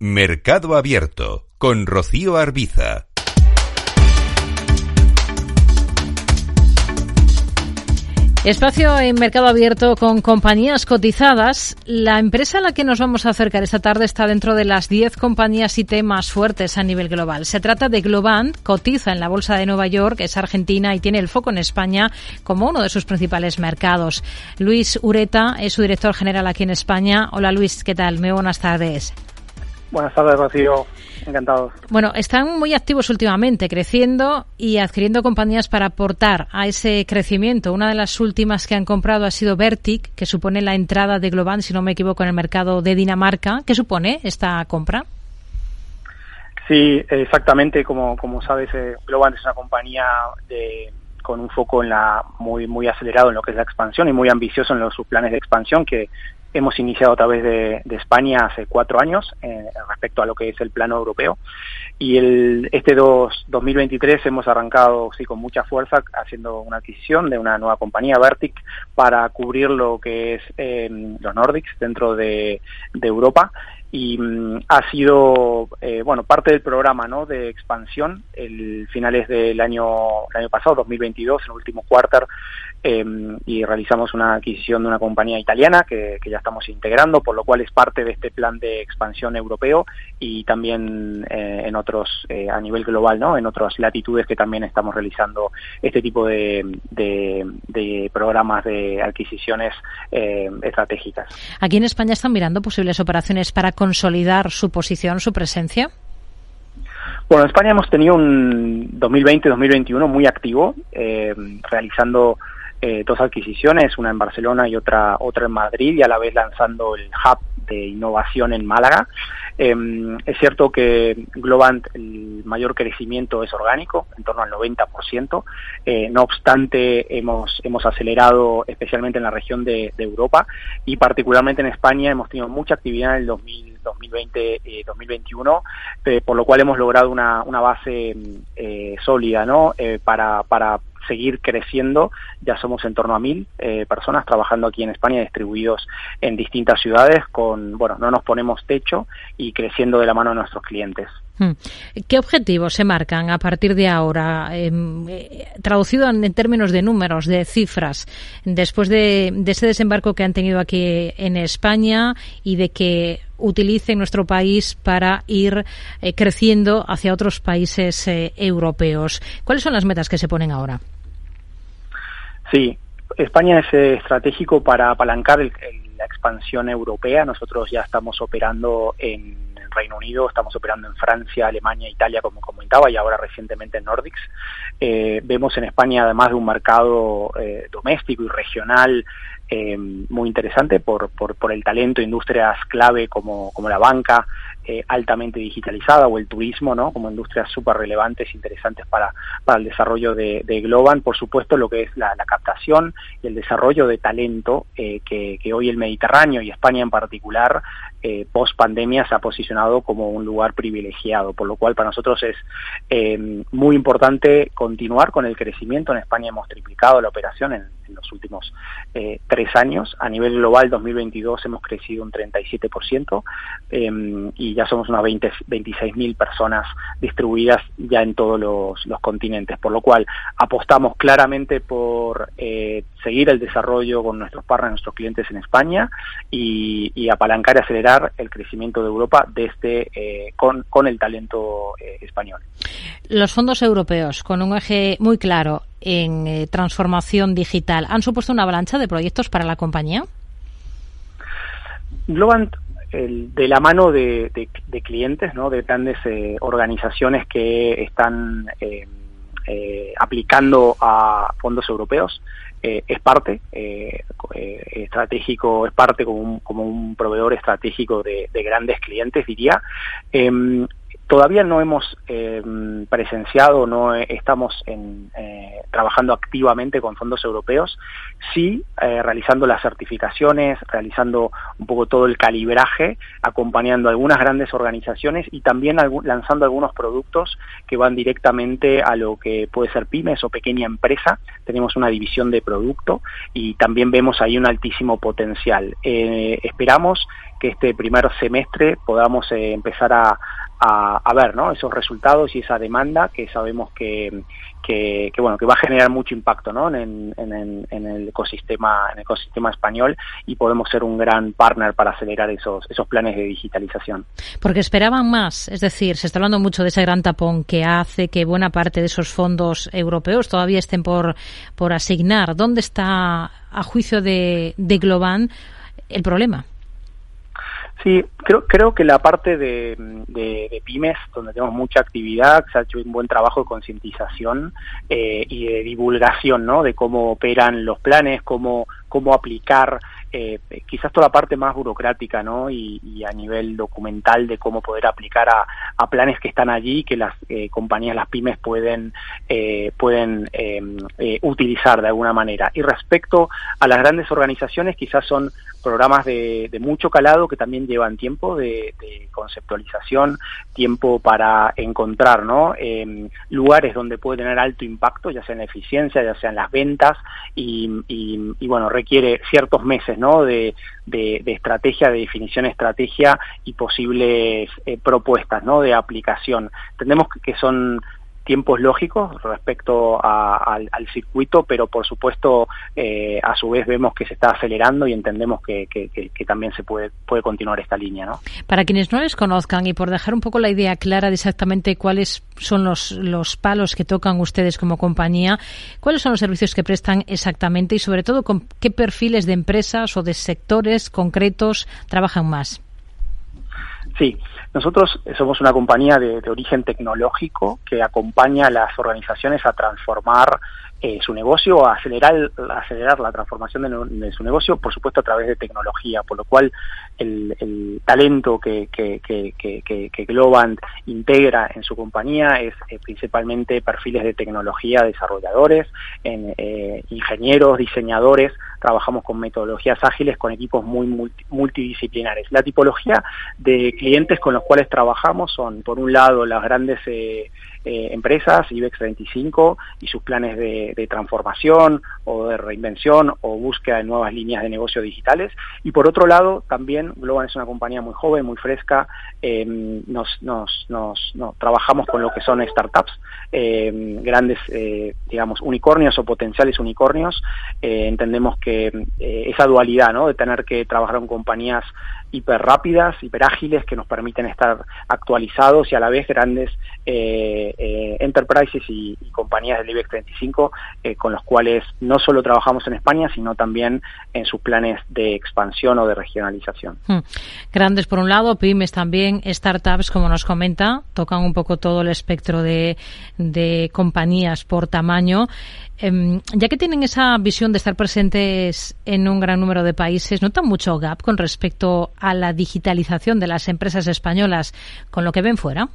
Mercado Abierto con Rocío Arbiza. Espacio en Mercado Abierto con compañías cotizadas. La empresa a la que nos vamos a acercar esta tarde está dentro de las 10 compañías IT más fuertes a nivel global. Se trata de Globant, cotiza en la Bolsa de Nueva York, es argentina y tiene el foco en España como uno de sus principales mercados. Luis Ureta es su director general aquí en España. Hola Luis, ¿qué tal? Muy buenas tardes. Buenas tardes, Rocío. Encantado. Bueno, están muy activos últimamente, creciendo y adquiriendo compañías para aportar a ese crecimiento. Una de las últimas que han comprado ha sido Vertic, que supone la entrada de Globant, si no me equivoco, en el mercado de Dinamarca. ¿Qué supone esta compra? Sí, exactamente. Como, como sabes, eh, Globant es una compañía de, con un foco en la muy muy acelerado en lo que es la expansión y muy ambicioso en los, sus planes de expansión que hemos iniciado a través de, España hace cuatro años eh, respecto a lo que es el plano europeo. Y el, este dos, 2023 hemos arrancado sí con mucha fuerza haciendo una adquisición de una nueva compañía Vertic para cubrir lo que es eh, los Nordics dentro de, de Europa. Y mm, ha sido eh, bueno parte del programa ¿no? de expansión. El finales del año el año pasado 2022 en el último cuarter eh, y realizamos una adquisición de una compañía italiana que, que, ya estamos integrando por lo cual es parte de este plan de expansión europeo y también eh, en otros eh, a nivel global no en otras latitudes que también estamos realizando este tipo de, de, de programas de adquisiciones eh, estratégicas aquí en España están mirando posibles operaciones para consolidar su posición, su presencia? Bueno, en España hemos tenido un 2020-2021 muy activo, eh, realizando eh, dos adquisiciones, una en Barcelona y otra otra en Madrid, y a la vez lanzando el hub de innovación en Málaga. Eh, es cierto que Globant el mayor crecimiento es orgánico, en torno al 90%. Eh, no obstante, hemos, hemos acelerado especialmente en la región de, Europa y particularmente en España hemos tenido mucha actividad en el 2000, 2020 eh, 2021 eh, por lo cual hemos logrado una, una base eh, sólida no eh, para, para seguir creciendo. Ya somos en torno a mil eh, personas trabajando aquí en España, distribuidos en distintas ciudades, con, bueno, no nos ponemos techo y creciendo de la mano de nuestros clientes. Hmm. ¿Qué objetivos se marcan a partir de ahora, eh, traducido en, términos de números, de cifras, después de, de, ese desembarco que han tenido aquí en España y de que utilicen nuestro país para ir eh, creciendo hacia otros países europeos? ¿Cuáles son las metas que se ponen ahora? Sí, España es eh, estratégico para apalancar el, la expansión europea. Nosotros ya estamos operando en Reino Unido, estamos operando en Francia, Alemania, Italia, como comentaba, y ahora recientemente en Nordics. Eh, vemos en España, además de un mercado eh, doméstico y regional eh, muy interesante por, por, por, el talento, industrias clave como, como la banca, eh, altamente digitalizada o el turismo, ¿no? Como industrias súper relevantes, interesantes para, para el desarrollo de, de Globan. Por supuesto, lo que es la, la captación y el desarrollo de talento eh, que, que, hoy el Mediterráneo y España en particular, eh, post pandemia, se ha posicionado como un lugar privilegiado. Por lo cual, para nosotros es eh, muy importante continuar con el crecimiento. En España hemos triplicado la operación en, en los últimos eh, tres años. A nivel global, 2022 hemos crecido un 37% eh, y ya somos unas 20, 26 mil personas distribuidas ya en todos los, los, continentes, por lo cual apostamos claramente por eh, seguir el desarrollo con nuestros partners, nuestros clientes en España y, y apalancar y acelerar el crecimiento de Europa desde eh, con, con, el talento eh, español. Los fondos europeos, con un eje muy claro en eh, transformación digital, ¿han supuesto una avalancha de proyectos para la compañía? Globant el, de la mano de, de, de, clientes, ¿no? de grandes eh, organizaciones que están eh, eh, aplicando a fondos europeos, eh, es parte eh, estratégico, es parte como un, como un proveedor estratégico de, de grandes clientes, diría. Todavía no hemos eh, presenciado, no estamos en, eh, trabajando activamente con fondos europeos, sí eh, realizando las certificaciones, realizando un poco todo el calibraje, acompañando algunas grandes organizaciones y también lanzando algunos productos que van directamente a lo que puede ser pymes o pequeña empresa. Tenemos una división de producto y también vemos ahí un altísimo potencial. Eh, esperamos que este primer semestre podamos empezar a, a, ver ¿no? esos resultados y esa demanda que sabemos que, que, bueno que va a generar mucho impacto ¿no? en, en, en, el ecosistema en el ecosistema español y podemos ser un gran partner para acelerar esos esos planes de digitalización porque esperaban más es decir se está hablando mucho de ese gran tapón que hace que buena parte de esos fondos europeos todavía estén por por asignar dónde está a juicio de, de Globan el problema Sí, creo, creo que la parte de, de, pymes, donde tenemos mucha actividad, se ha hecho un buen trabajo de concientización eh, y de divulgación, ¿no? De cómo operan los planes, cómo, cómo aplicar eh, quizás toda la parte más burocrática ¿no? Y, a nivel documental de cómo poder aplicar a, planes que están allí que las eh, compañías, las pymes pueden, eh, pueden utilizar de alguna manera. Y respecto a las grandes organizaciones, quizás son programas de, mucho calado que también llevan tiempo de, conceptualización, tiempo para encontrar ¿no? lugares donde puede tener alto impacto, ya sea en la eficiencia, ya sea en las ventas, y bueno, requiere ciertos meses ¿no? De, de, estrategia, de definición de estrategia y posibles eh, propuestas, ¿no? De aplicación. Entendemos que son tiempos lógicos respecto al, circuito, pero por supuesto eh, a su vez vemos que se está acelerando y entendemos que, también se puede, puede continuar esta línea. ¿no? Para quienes no les conozcan y por dejar un poco la idea clara de exactamente cuáles son los, los palos que tocan ustedes como compañía, cuáles son los servicios que prestan exactamente y sobre todo con qué perfiles de empresas o de sectores concretos trabajan más. Sí, nosotros somos una compañía de, origen tecnológico que acompaña a las organizaciones a transformar eh, su negocio, a acelerar, acelerar la transformación de, su negocio, por supuesto a través de tecnología, por lo cual el, talento que, que, que, Globant integra en su compañía es eh, principalmente perfiles de tecnología, desarrolladores, en, eh, ingenieros, diseñadores, trabajamos con metodologías ágiles con equipos muy multidisciplinares. La tipología de clientes con los cuales trabajamos son, por un lado, las grandes eh, eh, empresas, IBEX 35 y sus planes de, transformación o de reinvención o búsqueda de nuevas líneas de negocio digitales. Y por otro lado, también Globan es una compañía muy joven, muy fresca, em, nos, nos, nos, trabajamos con lo que son startups, em, grandes, eh, digamos, unicornios o potenciales unicornios. Eh, entendemos que esa dualidad, ¿no? De tener que trabajar con compañías hiper rápidas, hiper ágiles, que nos permiten estar actualizados y a la vez grandes eh, eh, enterprises y, compañías del IBEX 35 eh, con los cuales no solo trabajamos en España, sino también en sus planes de expansión o de regionalización. Hmm. Grandes por un lado, pymes también, startups, como nos comenta, tocan un poco todo el espectro de, de compañías por tamaño. Em, ya que tienen esa visión de estar presentes en un gran número de países, ¿notan mucho gap con respecto a la digitalización de las empresas españolas con lo que ven fuera?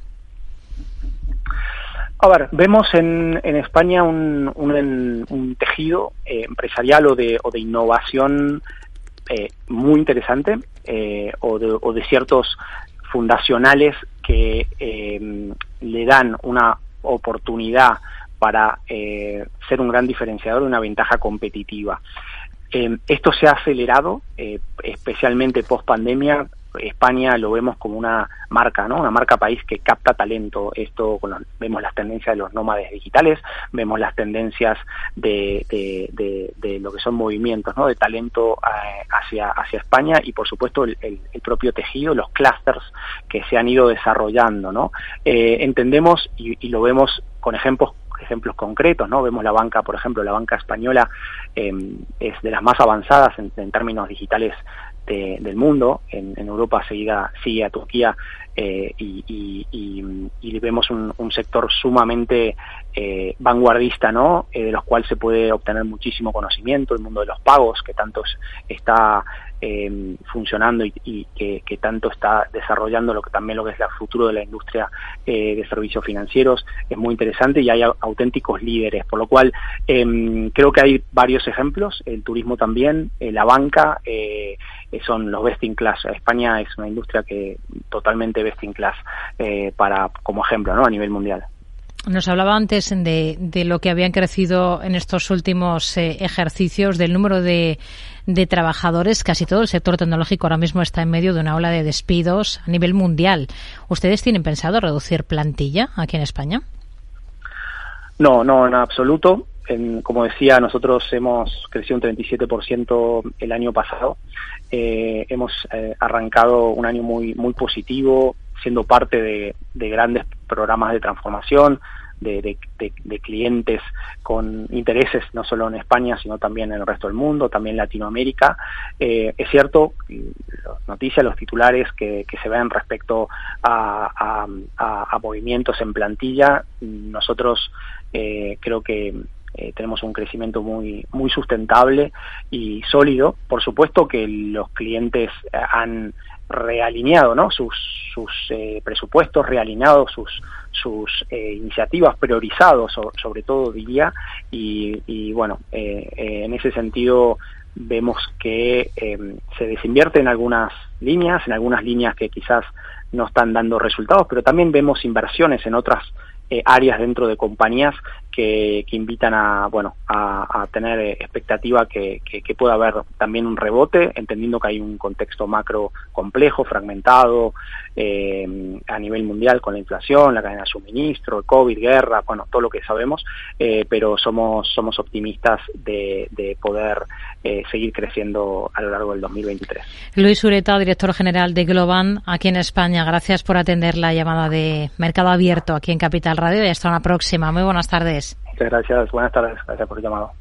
A ver, vemos en, España un, tejido eh, empresarial o de, innovación eh, muy interesante eh, o, de, ciertos fundacionales que le dan una oportunidad para eh, ser un gran diferenciador una ventaja competitiva. Eh, esto se ha acelerado, eh, especialmente post pandemia. España lo vemos como una marca, ¿no? Una marca país que capta talento. Esto vemos las tendencias de los nómades digitales, vemos las tendencias de, lo que son movimientos, ¿no? De talento hacia hacia España y por supuesto el, propio tejido, los clusters que se han ido desarrollando, ¿no? entendemos y, y lo vemos con ejemplos ejemplos concretos, ¿no? Vemos la banca, por ejemplo, la banca española em, es de las más avanzadas en, términos digitales del mundo. En, Europa seguida, sigue a Turquía eh, y, vemos un, sector sumamente eh, vanguardista, ¿no? Eh, de los cuales se puede obtener muchísimo conocimiento, el mundo de los pagos, que tanto está eh, funcionando y, que, tanto está desarrollando lo que también lo que es el futuro de la industria eh, de servicios financieros es muy interesante y hay auténticos líderes. Por lo cual em, creo que hay varios ejemplos el turismo también eh, la banca eh, son los best in class. España es una industria que totalmente best in class para como ejemplo no a nivel mundial Nos hablaba antes de, de, lo que habían crecido en estos últimos eh, ejercicios, del número de, de, trabajadores. Casi todo el sector tecnológico ahora mismo está en medio de una ola de despidos a nivel mundial. ¿Ustedes tienen pensado reducir plantilla aquí en España? No, no, en absoluto. Como decía, nosotros hemos crecido un 37% el año pasado. Eh, hemos eh, arrancado un año muy, muy positivo, siendo parte de, de grandes programas de transformación, de, clientes con intereses no solo en España, sino también en el resto del mundo, también Latinoamérica. Eh, es cierto, las noticias, los titulares que, se ven respecto a, movimientos en plantilla, nosotros eh, creo que eh, tenemos un crecimiento muy sustentable y sólido. Por supuesto que los clientes han realineado ¿no? sus, sus eh, presupuestos, realineado sus, sus eh, iniciativas, priorizado sobre, todo diría, y, bueno, eh, en ese sentido vemos que eh, se desinvierte en algunas líneas, en algunas líneas que quizás no están dando resultados, pero también vemos inversiones en otras eh, áreas dentro de compañías que, que invitan a, bueno, a, tener expectativa que, que, pueda haber también un rebote, entendiendo que hay un contexto macro complejo, fragmentado eh, a nivel mundial con la inflación, la cadena de suministro, el COVID, guerra, bueno, todo lo que sabemos, eh, pero somos, somos optimistas de, de poder eh, seguir creciendo a lo largo del 2023. Luis Ureta, director general de Globan, aquí en España, gracias por atender la llamada de Mercado Abierto aquí en Radio y hasta una próxima. Muy buenas tardes. Muchas gracias, buenas tardes, gracias por el llamado.